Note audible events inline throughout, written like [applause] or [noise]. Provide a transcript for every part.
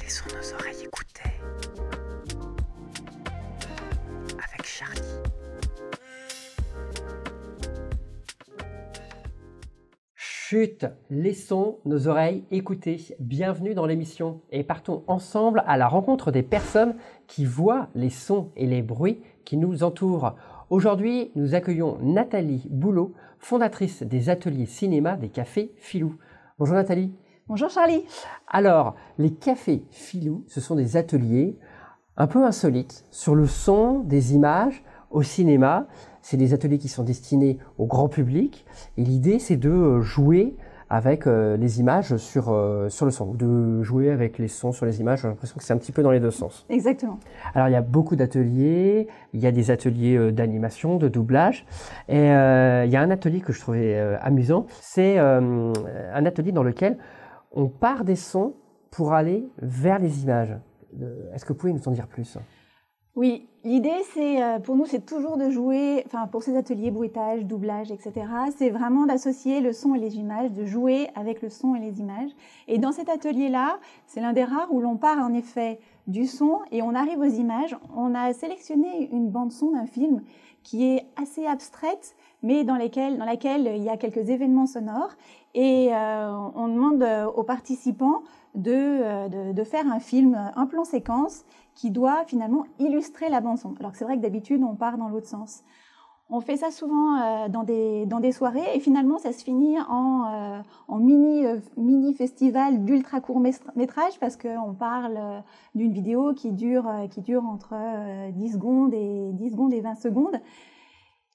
Laissons nos oreilles écouter. Avec Charlie. Chut, laissons nos oreilles écouter. Bienvenue dans l'émission et partons ensemble à la rencontre des personnes qui voient les sons et les bruits qui nous entourent. Aujourd'hui, nous accueillons Nathalie Boulot, fondatrice des ateliers cinéma des cafés Filou. Bonjour Nathalie. Bonjour Charlie. Alors, les cafés Filou, ce sont des ateliers un peu insolites sur le son, des images, au cinéma. C'est des ateliers qui sont destinés au grand public. Et l'idée, c'est de jouer avec euh, les images sur, euh, sur le son, de jouer avec les sons sur les images. J'ai l'impression que c'est un petit peu dans les deux sens. Exactement. Alors, il y a beaucoup d'ateliers. Il y a des ateliers d'animation, de doublage. Et il y a un atelier que je trouvais amusant. C'est un atelier dans lequel on part des sons pour aller vers les images. Est-ce que vous pouvez nous en dire plus? Oui, l'idée, c'est pour nous, c'est toujours de jouer, enfin pour ces ateliers bruitage, doublage, etc. C'est vraiment d'associer le son et les images, de jouer avec le son et les images. Et dans cet atelier-là, c'est l'un des rares où l'on part en effet du son et on arrive aux images. On a sélectionné une bande son d'un film qui est assez abstraite, mais dans, dans laquelle il y a quelques événements sonores. Et euh, on demande aux participants de, euh, de, de, faire un film, un plan séquence, qui doit finalement illustrer la bande-son. Alors que c'est vrai que d'habitude, on part dans l'autre sens. On fait ça souvent euh, dans, des, dans des soirées et finalement ça se finit en, euh, en mini, euh, mini festival d'ultra court métrage parce qu'on parle d'une vidéo qui dure, qui dure entre 10 secondes et 10 secondes et 20 secondes.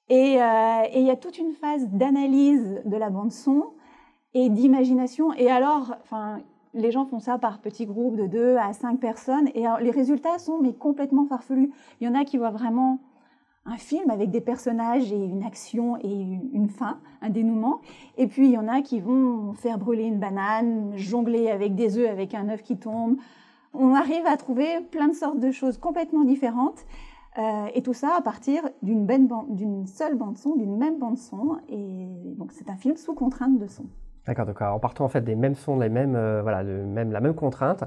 Et il y a toute une phase d'analyse de la bande son et d'imagination. Et alors, les gens font ça par petits groupes de 2 à 5 personnes et les résultats sont mais complètement farfelus. Il y en a qui voient vraiment un film avec des personnages et une action et une fin, un dénouement. Et puis il y en a qui vont faire brûler une banane, jongler avec des œufs, avec un œuf qui tombe. On arrive à trouver plein de sortes de choses complètement différentes. Euh, et tout ça à partir d'une seule bande son, d'une même bande son. Et donc c'est un film sous contrainte de son. D'accord, d'accord. En partant en fait des mêmes sons, les mêmes, euh, voilà, même, la même contrainte,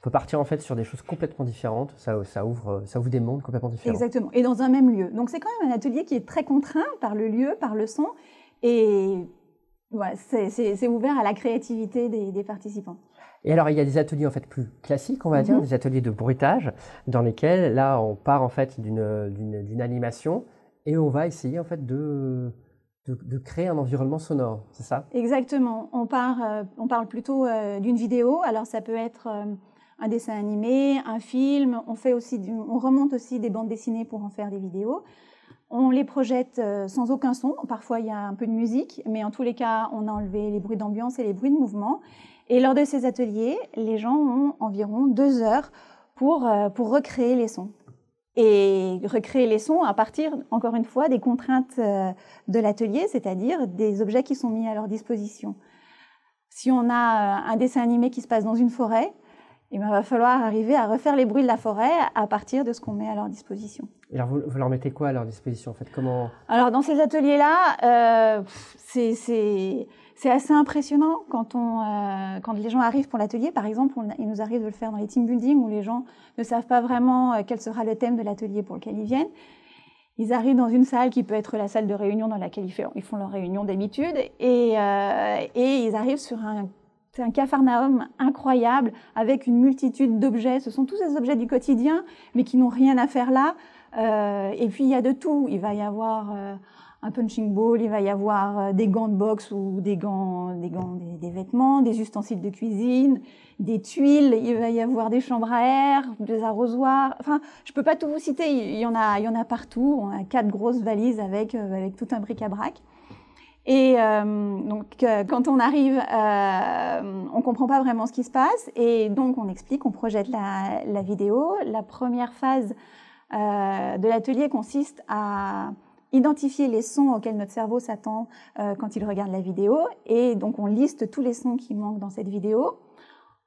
on peut partir en fait sur des choses complètement différentes. Ça, ça, ouvre, ça ouvre des mondes complètement différents. Exactement. Et dans un même lieu. Donc c'est quand même un atelier qui est très contraint par le lieu, par le son. Et voilà, c'est ouvert à la créativité des, des, participants. Et alors, il y a des ateliers en fait plus classiques, on va dire, mhm. des ateliers de bruitage, dans lesquels là, on part en fait d'une animation et on va essayer en fait de de, créer un environnement sonore, c'est ça? Exactement. On, part, euh, on parle plutôt euh, d'une vidéo. Alors ça peut être euh, un dessin animé, un film. On, fait aussi on remonte aussi des bandes dessinées pour en faire des vidéos. On les projette sans aucun son. Parfois il y a un peu de musique, mais en tous les cas, on a enlevé les bruits d'ambiance et les bruits de mouvement. Et lors de ces ateliers, les gens ont environ deux heures pour, pour recréer les sons et recréer les sons à partir, encore une fois, des contraintes euh, de l'atelier, c'est-à-dire des objets qui sont mis à leur disposition. Si on a euh, un dessin animé qui se passe dans une forêt, il eh ben, va falloir arriver à refaire les bruits de la forêt à partir de ce qu'on met à leur disposition. Et alors, vous, leur mettez quoi à leur disposition? En fait Comment? Alors, dans ces ateliers-là, euh, c'est assez impressionnant quand, on, euh, quand les gens arrivent pour l'atelier. Par exemple, il nous arrive de le faire dans les team building où les gens ne savent pas vraiment euh, quel sera le thème de l'atelier pour lequel ils viennent. Ils arrivent dans une salle qui peut être la salle de réunion dans laquelle ils, font, ils font leur réunion d'habitude et, euh, et, ils arrivent sur un, un cafarnaum incroyable avec une multitude d'objets. Ce sont tous des objets du quotidien mais qui n'ont rien à faire là. Euh, et puis il y a de tout. Il va y avoir euh, un punching ball, il va y avoir euh, des gants de boxe ou des gants, des, gants des, vêtements, des ustensiles de cuisine, des tuiles, il va y avoir des chambres à air, des arrosoirs. Enfin, je peux pas tout vous citer, il y en a, il y en a partout. On a quatre grosses valises avec, euh, avec tout un bric-à-brac. Et euh, donc, quand on arrive, euh, on comprend pas vraiment ce qui se passe, et donc on explique, on projette la, vidéo. La première phase de l'atelier consiste à identifier les sons auxquels notre cerveau s'attend euh, quand il regarde la vidéo. Et donc, on liste tous les sons qui manquent dans cette vidéo.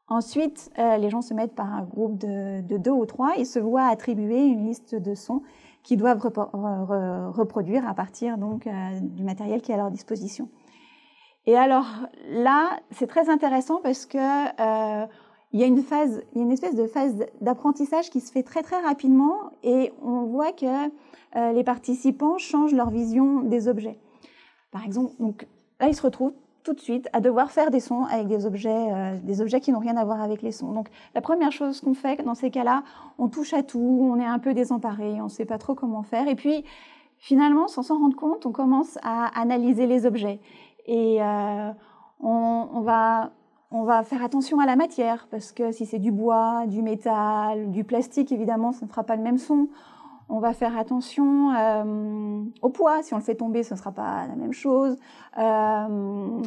Ensuite, euh, les gens se mettent par un groupe de, deux ou trois et se voient attribuer une liste de sons qui doivent reproduire à partir donc du matériel qui est à leur disposition. Et alors là, c'est très intéressant parce que il y a une phase, il y a une espèce de phase d'apprentissage qui se fait très très rapidement et on voit que euh, les participants changent leur vision des objets. Par exemple, donc là ils se retrouvent tout de suite à devoir faire des sons avec des objets, euh, des objets qui n'ont rien à voir avec les sons. Donc la première chose qu'on fait dans ces cas-là, on touche à tout, on est un peu désemparé, on ne sait pas trop comment faire. Et puis finalement, sans s'en rendre compte, on commence à analyser les objets et euh, on, va on va faire attention à la matière, parce que si c'est du bois, du métal, du plastique, évidemment, ça ne fera pas le même son. On va faire attention euh, au poids. Si on le fait tomber, ce ne sera pas la même chose. Euh,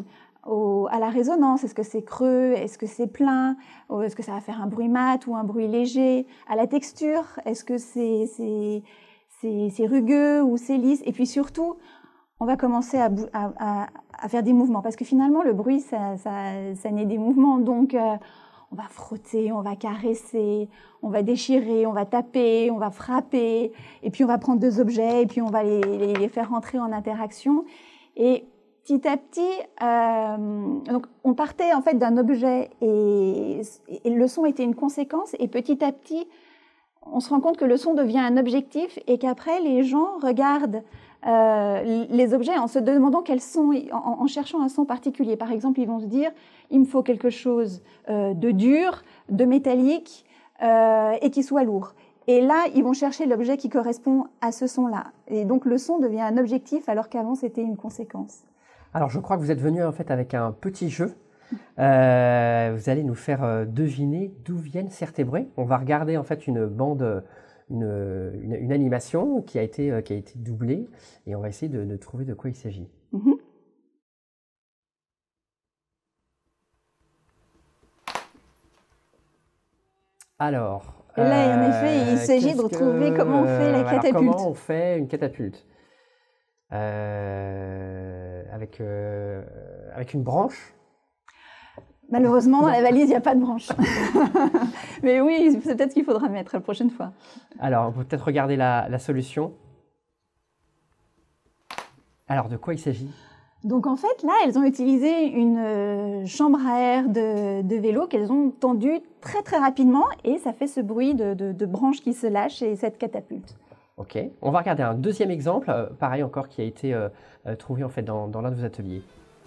à la résonance, est-ce que c'est creux, est-ce que c'est plein, est-ce que ça va faire un bruit mat ou un bruit léger, à la texture, est-ce que c'est rugueux ou c'est lisse, et puis surtout, on va commencer à, faire des mouvements. Parce que finalement, le bruit, ça, ça, naît des mouvements. Donc, euh, on va frotter, on va caresser, on va déchirer, on va taper, on va frapper. Et puis, on va prendre deux objets et puis on va les, les, faire rentrer en interaction. Et petit à petit, euh, donc on partait en fait d'un objet et, et, le son était une conséquence. Et petit à petit, on se rend compte que le son devient un objectif et qu'après, les gens regardent euh, les objets en se demandant quels sont, en, cherchant un son particulier. Par exemple, ils vont se dire, il me faut quelque chose euh, de dur, de métallique euh, et qui soit lourd. Et là, ils vont chercher l'objet qui correspond à ce son-là. Et donc le son devient un objectif alors qu'avant c'était une conséquence. Alors je crois que vous êtes venu en fait avec un petit jeu. [laughs] vous allez nous faire deviner d'où viennent certains bruits. On va regarder en fait une bande une, animation qui a, été, euh, qui a été doublée et on va essayer de, trouver de quoi il s'agit. Mhm. Alors. Là, en effet, il euh, s'agit de retrouver comment on fait la catapulte. comment on fait une catapulte euh, avec, avec une branche Malheureusement, dans la valise, il n'y a pas de branche. [laughs] Mais oui, c'est peut-être ce qu'il faudra mettre la prochaine fois. Alors, on peut peut-être regarder la, solution. Alors, de quoi il s'agit? Donc en fait, là, elles ont utilisé une euh, chambre à air de, vélo qu'elles ont tendue très très rapidement et ça fait ce bruit de, branches qui se lâchent et cette catapulte. Ok, on va regarder un deuxième exemple, euh, pareil encore, qui a été euh, trouvé en fait dans l'un de vos ateliers.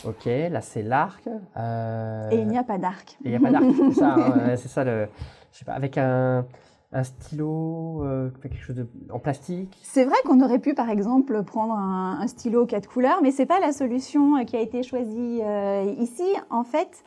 Ok, là c'est l'arc. Euh, et il n'y a pas d'arc. il n'y a pas d'arc, c'est ça, hein, [laughs] c'est ça le. Je sais pas, avec un, un stylo, euh, quelque chose de, en plastique. C'est vrai qu'on aurait pu par exemple prendre un, stylo quatre couleurs, mais c'est pas la solution euh, qui a été choisie ici. En fait,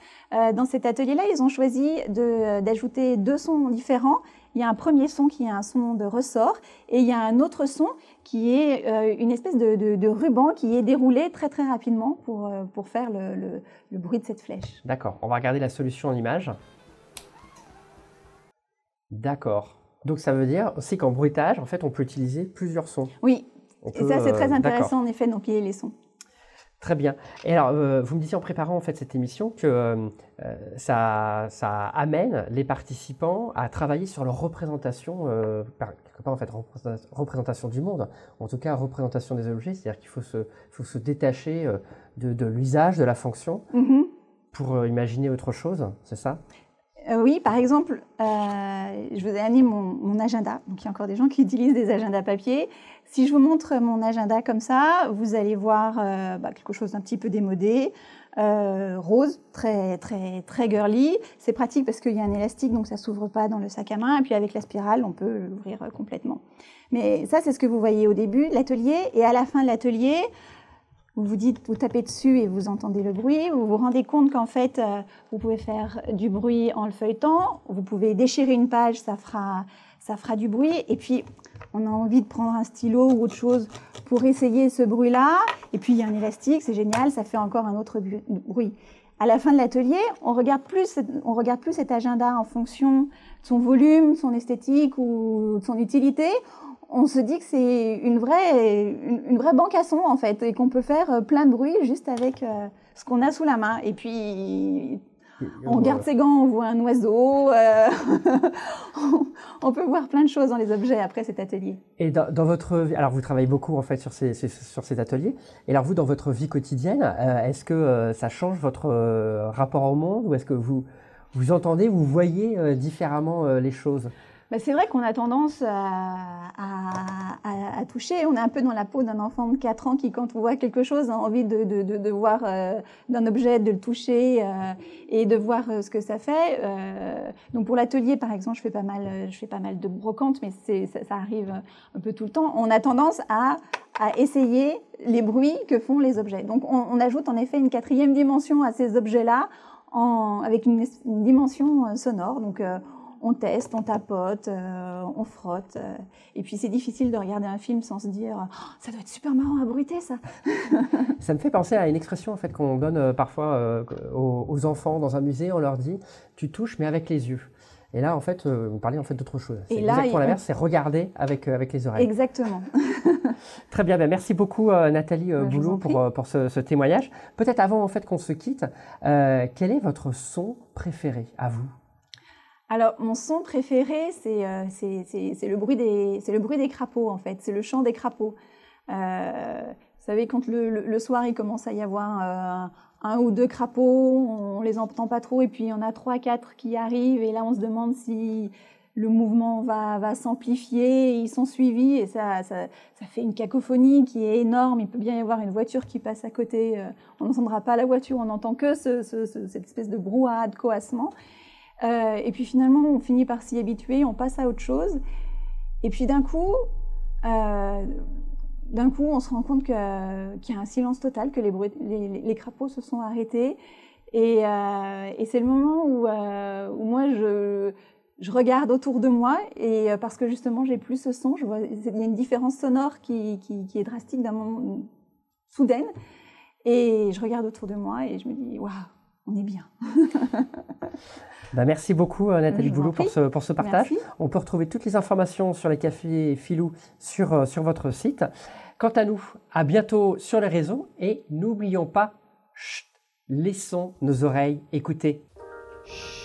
dans cet atelier-là, ils ont choisi d'ajouter deux sons différents il y a un premier son qui est un son de ressort et il y a un autre son qui est euh, une espèce de, ruban qui est déroulé très très rapidement pour, euh, pour faire le, bruit de cette flèche. D'accord, on va regarder la solution en image. D'accord. Donc ça veut dire aussi qu'en bruitage, en fait, on peut utiliser plusieurs sons. Oui, et ça c'est très euh, intéressant en effet d'empiler les sons. Très bien. Et alors, euh, vous me disiez en préparant en fait cette émission que euh, euh, ça, ça, amène les participants à travailler sur leur représentation, quelque part en fait représentation du monde, en tout cas représentation des objets, c'est-à-dire qu'il faut se, faut se détacher de, de l'usage, de la fonction, mm-hmm. pour imaginer autre chose, c'est ça? Oui, par exemple, je vous ai amené mon, agenda. Donc, il y a encore des gens qui utilisent des agendas papier. Si je vous montre mon agenda comme ça, vous allez voir euh, bah, quelque chose d'un petit peu démodé, euh, rose, très très très girly. C'est pratique parce qu'il y a un élastique, donc ça s'ouvre pas dans le sac à main. Et puis avec la spirale, on peut l'ouvrir euh, complètement. Mais ça, c'est ce que vous voyez au début de l'atelier. Et à la fin de l'atelier, vous vous dites, vous tapez dessus et vous entendez le bruit. Vous vous rendez compte qu'en fait, vous pouvez faire du bruit en le feuilletant. Vous pouvez déchirer une page, ça fera ça fera du bruit. Et puis, on a envie de prendre un stylo ou autre chose pour essayer ce bruit-là. Et puis, il y a un élastique, c'est génial, ça fait encore un autre bruit. À la fin de l'atelier, on regarde plus, on regarde plus cet agenda en fonction de son volume, son esthétique ou de son utilité. On se dit que c'est une vraie, une, vraie banque à son en fait, et qu'on peut faire euh, plein de bruit juste avec euh, ce qu'on a sous la main. Et puis, On garde ses gants, on voit un oiseau. euh, [laughs] on peut voir plein de choses dans les objets après cet atelier. Et dans, dans votre vie, alors vous travaillez beaucoup en fait sur ces, ces- sur ces ateliers. Et alors vous, dans votre vie quotidienne, euh, est-ce que euh, ça change votre rapport au monde ou est-ce que vous vous entendez, vous voyez différemment les choses? Bah, c'est vrai qu'on a tendance à, toucher. On est un peu dans la peau d'un enfant de 4 ans qui, quand on voit quelque chose, a envie de, voir euh, d'un objet, de le toucher euh, et de voir euh, ce que ça fait. Donc pour l'atelier, par exemple, je fais pas mal, je fais pas mal de brocantes, mais ça, arrive un peu tout le temps. On a tendance à, essayer les bruits que font les objets. Donc on, ajoute en effet une quatrième dimension à ces objets-là avec une, dimension sonore. On teste, on tapote, euh, on frotte. euh, et puis c'est difficile de regarder un film sans se dire Oh, ça doit être super marrant à bruiter ça. [laughs] Ça me fait penser à une expression en fait qu'on donne euh, parfois euh, aux, aux enfants dans un musée. On leur dit tu touches mais avec les yeux. Et là en fait, vous parlez en fait d'autre chose. C'est Et là, exactement l'inverse, c'est regarder avec avec les oreilles. Exactement. [laughs] Très bien, ben merci beaucoup Nathalie Ben, Boulot pour, pour ce, ce témoignage. Peut-être avant en fait qu'on se quitte, quel est votre son préféré à vous? Alors mon son préféré, c'est euh, le bruit des le bruit des crapauds en fait. C'est le chant des crapauds. Euh, vous savez quand le, soir il commence à y avoir euh, un ou deux crapauds, on les entend pas trop et puis il y en a trois quatre qui arrivent et là on se demande si le mouvement va, va s'amplifier, ils sont suivis et ça, ça, fait une cacophonie qui est énorme. Il peut bien y avoir une voiture qui passe à côté, euh, on n'entendra pas la voiture, on n'entend que ce- ce- ce- cette espèce de brouhaha, de coassement. Euh, et puis finalement, on finit par s'y habituer, on passe à autre chose. Et puis d'un coup, euh, d'un coup, on se rend compte qu'il y a un silence total, que les, bruits- les, crapauds se sont arrêtés. Et, euh, c'est le moment où, moi, je, regarde autour de moi, et parce que justement, j'ai plus ce son, il y a une différence sonore qui, qui, qui est drastique d'un moment soudaine. Et je regarde autour de moi et je me dis, waouh, on est bien. [laughs] Ben, Merci beaucoup euh, Nathalie Je Boulot pour ce, pour ce partage. Merci. On peut retrouver toutes les informations sur les cafés Filou sur, euh, sur votre site. Quant à nous, à bientôt sur les réseaux et n'oublions pas, chut, laissons nos oreilles écouter. Chut.